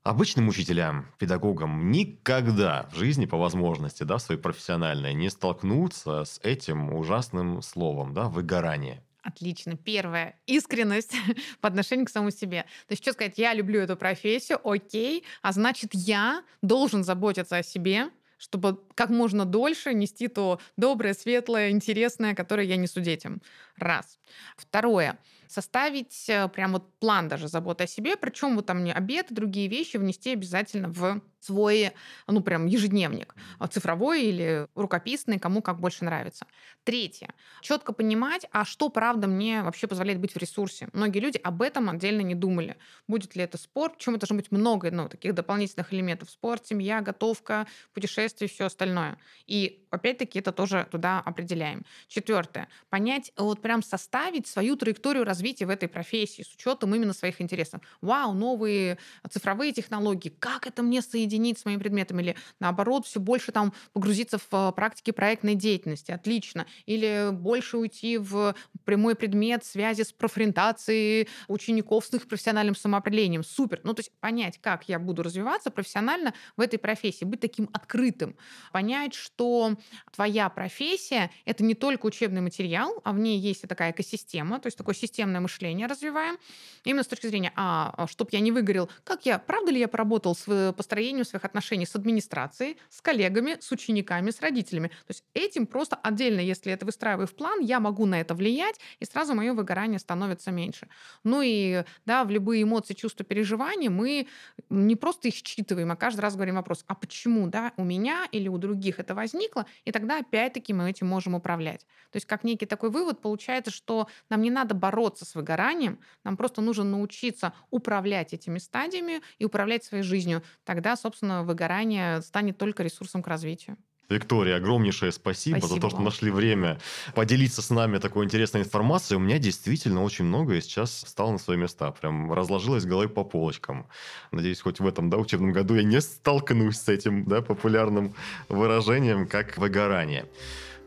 Обычным учителям, педагогам никогда в жизни по возможности, да, своей профессиональной, не столкнуться с этим ужасным словом, да, выгорание. Отлично. Первое. Искренность по отношению к самому себе. То есть, что сказать, я люблю эту профессию, окей, а значит, я должен заботиться о себе, чтобы как можно дольше нести то доброе, светлое, интересное, которое я несу детям. Раз. Второе составить э, прям вот план даже заботы о себе, причем вот там не обед и другие вещи внести обязательно в свой, ну, прям ежедневник, а, цифровой или рукописный, кому как больше нравится. Третье. Четко понимать, а что, правда, мне вообще позволяет быть в ресурсе. Многие люди об этом отдельно не думали. Будет ли это спорт, это должно быть много ну, таких дополнительных элементов. Спорт, семья, готовка, путешествия, все остальное. И, опять-таки, это тоже туда определяем. Четвертое. Понять, вот прям составить свою траекторию развития в этой профессии с учетом именно своих интересов. Вау, новые цифровые технологии, как это мне соединить соединить с моим предметом, или наоборот, все больше там погрузиться в э, практики проектной деятельности. Отлично. Или больше уйти в прямой предмет связи с профориентацией учеников с их профессиональным самоопределением. Супер. Ну, то есть понять, как я буду развиваться профессионально в этой профессии, быть таким открытым. Понять, что твоя профессия — это не только учебный материал, а в ней есть и такая экосистема, то есть такое системное мышление развиваем. Именно с точки зрения, а, а чтобы я не выгорел, как я, правда ли я поработал с э, построением построению своих отношений с администрацией, с коллегами, с учениками, с родителями. То есть этим просто отдельно, если это выстраиваю в план, я могу на это влиять, и сразу мое выгорание становится меньше. Ну и да, в любые эмоции, чувства, переживания мы не просто их считываем, а каждый раз говорим вопрос, а почему да, у меня или у других это возникло, и тогда опять-таки мы этим можем управлять. То есть как некий такой вывод получается, что нам не надо бороться с выгоранием, нам просто нужно научиться управлять этими стадиями и управлять своей жизнью. Тогда, собственно, собственно, выгорание станет только ресурсом к развитию. Виктория, огромнейшее спасибо, спасибо за то, что вам. нашли время поделиться с нами такой интересной информацией. У меня действительно очень многое сейчас стало на свои места. Прям разложилось головой по полочкам. Надеюсь, хоть в этом да, учебном году я не столкнусь с этим да, популярным выражением, как выгорание.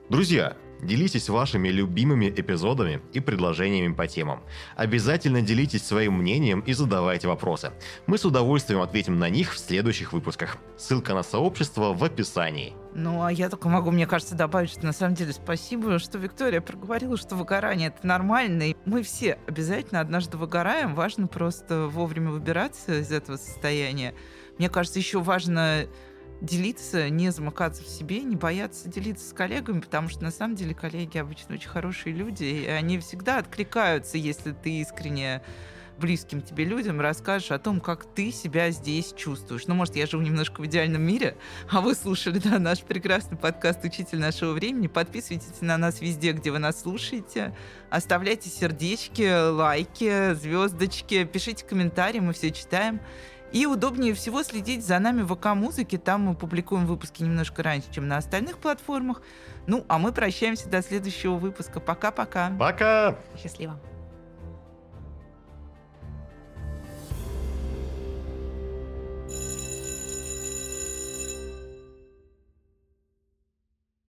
Друзья, Делитесь вашими любимыми эпизодами и предложениями по темам. Обязательно делитесь своим мнением и задавайте вопросы. Мы с удовольствием ответим на них в следующих выпусках. Ссылка на сообщество в описании. Ну, а я только могу, мне кажется, добавить, что на самом деле спасибо, что Виктория проговорила, что выгорание это нормально. И мы все обязательно однажды выгораем. Важно просто вовремя выбираться из этого состояния. Мне кажется, еще важно делиться, не замыкаться в себе, не бояться делиться с коллегами, потому что на самом деле коллеги обычно очень хорошие люди, и они всегда откликаются, если ты искренне близким тебе людям расскажешь о том, как ты себя здесь чувствуешь. Ну, может, я живу немножко в идеальном мире, а вы слушали да, наш прекрасный подкаст «Учитель нашего времени». Подписывайтесь на нас везде, где вы нас слушаете. Оставляйте сердечки, лайки, звездочки, пишите комментарии, мы все читаем. И удобнее всего следить за нами в ВК-музыке. Там мы публикуем выпуски немножко раньше, чем на остальных платформах. Ну, а мы прощаемся до следующего выпуска. Пока-пока. Пока! Счастливо.